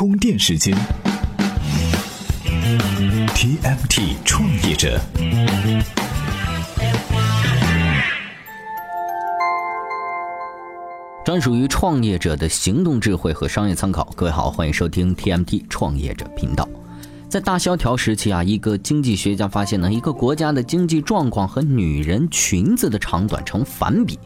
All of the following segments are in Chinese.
充电时间，TMT 创业者，专属于创业者的行动智慧和商业参考。各位好，欢迎收听 TMT 创业者频道。在大萧条时期啊，一个经济学家发现呢，一个国家的经济状况和女人裙子的长短成反比。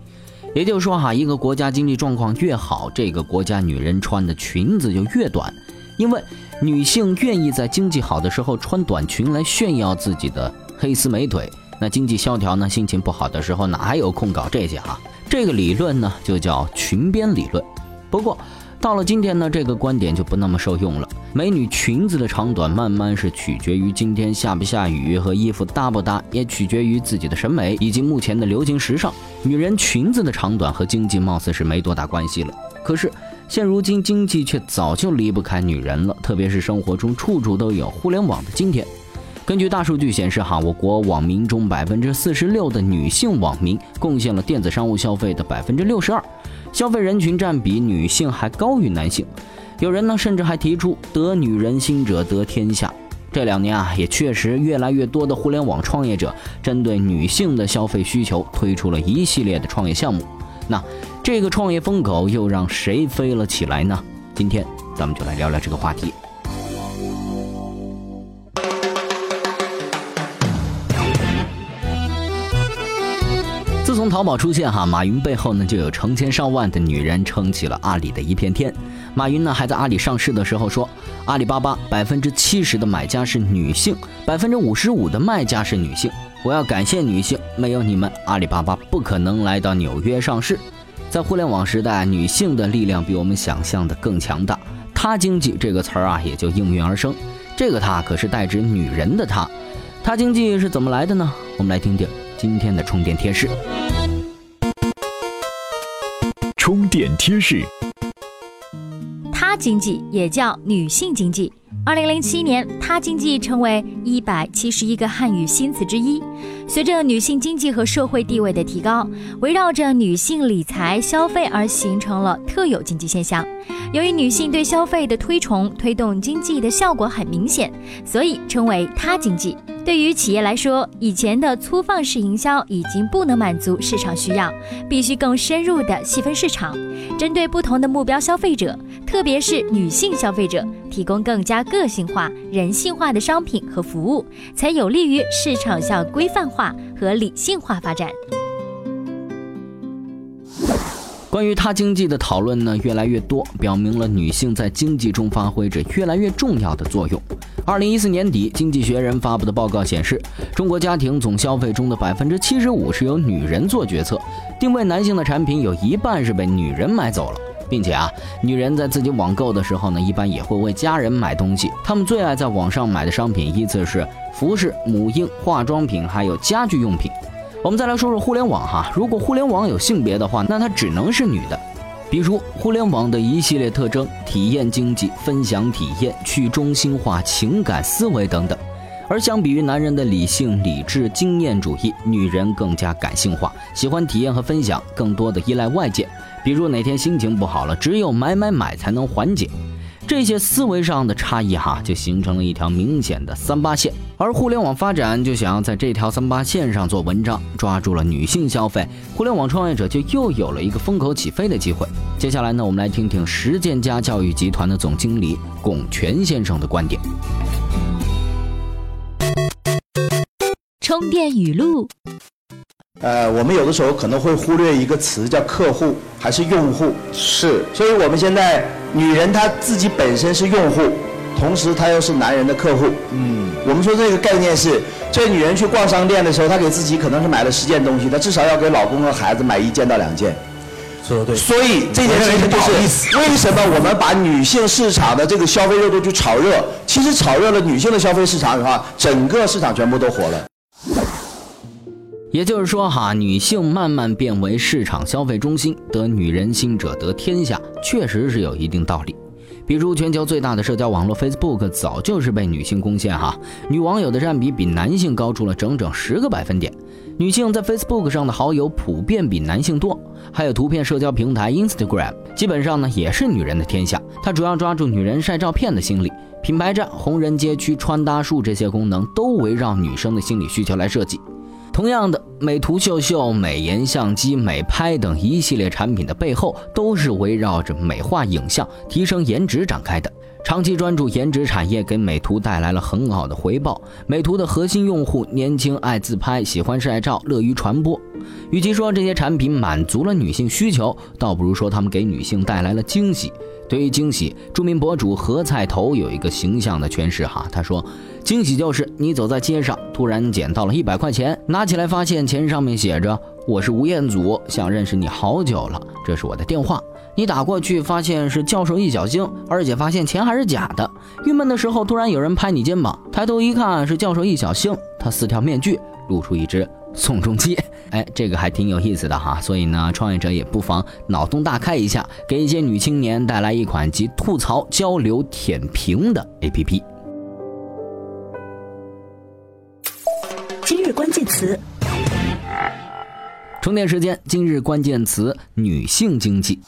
也就是说哈，一个国家经济状况越好，这个国家女人穿的裙子就越短，因为女性愿意在经济好的时候穿短裙来炫耀自己的黑丝美腿。那经济萧条呢，心情不好的时候哪还有空搞这些哈？这个理论呢就叫裙边理论。不过到了今天呢，这个观点就不那么受用了。美女裙子的长短慢慢是取决于今天下不下雨和衣服搭不搭，也取决于自己的审美以及目前的流行时尚。女人裙子的长短和经济貌似是没多大关系了。可是现如今经济却早就离不开女人了，特别是生活中处处都有互联网的今天。根据大数据显示，哈，我国网民中百分之四十六的女性网民贡献了电子商务消费的百分之六十二，消费人群占比女性还高于男性。有人呢，甚至还提出“得女人心者得天下”。这两年啊，也确实越来越多的互联网创业者针对女性的消费需求，推出了一系列的创业项目。那这个创业风口又让谁飞了起来呢？今天咱们就来聊聊这个话题。从淘宝出现哈，马云背后呢就有成千上万的女人撑起了阿里的一片天。马云呢还在阿里上市的时候说，阿里巴巴百分之七十的买家是女性，百分之五十五的卖家是女性。我要感谢女性，没有你们，阿里巴巴不可能来到纽约上市。在互联网时代，女性的力量比我们想象的更强大。她经济这个词儿啊也就应运而生。这个她可是代指女人的她。她经济是怎么来的呢？我们来听听今天的充电贴士。充电贴士。他经济也叫女性经济。二零零七年，他经济成为一百七十一个汉语新词之一。随着女性经济和社会地位的提高，围绕着女性理财消费而形成了特有经济现象。由于女性对消费的推崇，推动经济的效果很明显，所以称为他经济。对于企业来说，以前的粗放式营销已经不能满足市场需要，必须更深入的细分市场，针对不同的目标消费者，特别是女性消费者，提供更加个性化、人性化的商品和服务，才有利于市场向规范化和理性化发展。关于他经济的讨论呢，越来越多，表明了女性在经济中发挥着越来越重要的作用。二零一四年底，《经济学人》发布的报告显示，中国家庭总消费中的百分之七十五是由女人做决策，定位男性的产品有一半是被女人买走了，并且啊，女人在自己网购的时候呢，一般也会为家人买东西，她们最爱在网上买的商品依次是服饰、母婴、化妆品，还有家居用品。我们再来说说互联网哈，如果互联网有性别的话，那它只能是女的。比如互联网的一系列特征：体验经济、分享体验、去中心化、情感思维等等。而相比于男人的理性、理智、经验主义，女人更加感性化，喜欢体验和分享，更多的依赖外界。比如哪天心情不好了，只有买买买才能缓解。这些思维上的差异哈，就形成了一条明显的三八线。而互联网发展就想要在这条三八线上做文章，抓住了女性消费，互联网创业者就又有了一个风口起飞的机会。接下来呢，我们来听听实践家教育集团的总经理龚全先生的观点。充电语录。呃，我们有的时候可能会忽略一个词，叫客户还是用户？是，所以我们现在女人她自己本身是用户，同时她又是男人的客户。嗯，我们说这个概念是，这女人去逛商店的时候，她给自己可能是买了十件东西，她至少要给老公和孩子买一件到两件。说的对。所以这件事情就是为什么我们把女性市场的这个消费热度去炒热？其实炒热了女性的消费市场的话，整个市场全部都火了。也就是说，哈，女性慢慢变为市场消费中心，得女人心者得天下，确实是有一定道理。比如，全球最大的社交网络 Facebook 早就是被女性攻陷，哈，女网友的占比比男性高出了整整十个百分点。女性在 Facebook 上的好友普遍比男性多，还有图片社交平台 Instagram，基本上呢也是女人的天下。它主要抓住女人晒照片的心理，品牌站、红人街区、穿搭术这些功能都围绕女生的心理需求来设计。同样的，美图秀秀、美颜相机、美拍等一系列产品的背后，都是围绕着美化影像、提升颜值展开的。长期专注颜值产业，给美图带来了很好的回报。美图的核心用户年轻，爱自拍，喜欢晒照，乐于传播。与其说这些产品满足了女性需求，倒不如说他们给女性带来了惊喜。对于惊喜，著名博主何菜头有一个形象的诠释哈，他说。惊喜就是你走在街上，突然捡到了一百块钱，拿起来发现钱上面写着“我是吴彦祖，想认识你好久了，这是我的电话”。你打过去发现是教授易小星，而且发现钱还是假的。郁闷的时候，突然有人拍你肩膀，抬头一看是教授易小星，他撕掉面具露出一只宋仲基，哎，这个还挺有意思的哈。所以呢，创业者也不妨脑洞大开一下，给一些女青年带来一款集吐槽、交流、舔屏的 APP。今日关键词，充电时间。今日关键词：女性经济。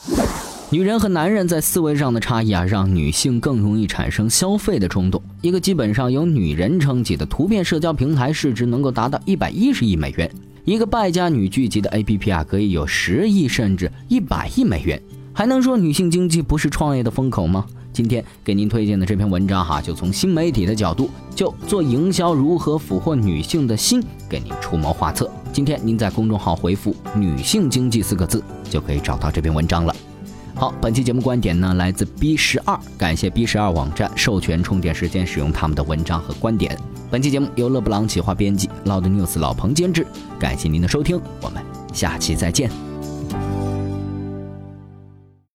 女人和男人在思维上的差异啊，让女性更容易产生消费的冲动。一个基本上由女人撑起的图片社交平台，市值能够达到一百一十亿美元；一个败家女聚集的 APP 啊，可以有十亿甚至一百亿美元。还能说女性经济不是创业的风口吗？今天给您推荐的这篇文章哈，就从新媒体的角度，就做营销如何俘获女性的心，给您出谋划策。今天您在公众号回复“女性经济”四个字，就可以找到这篇文章了。好，本期节目观点呢来自 B 十二，感谢 B 十二网站授权充电时间使用他们的文章和观点。本期节目由勒布朗企划编辑，Loud News 老彭监制。感谢您的收听，我们下期再见。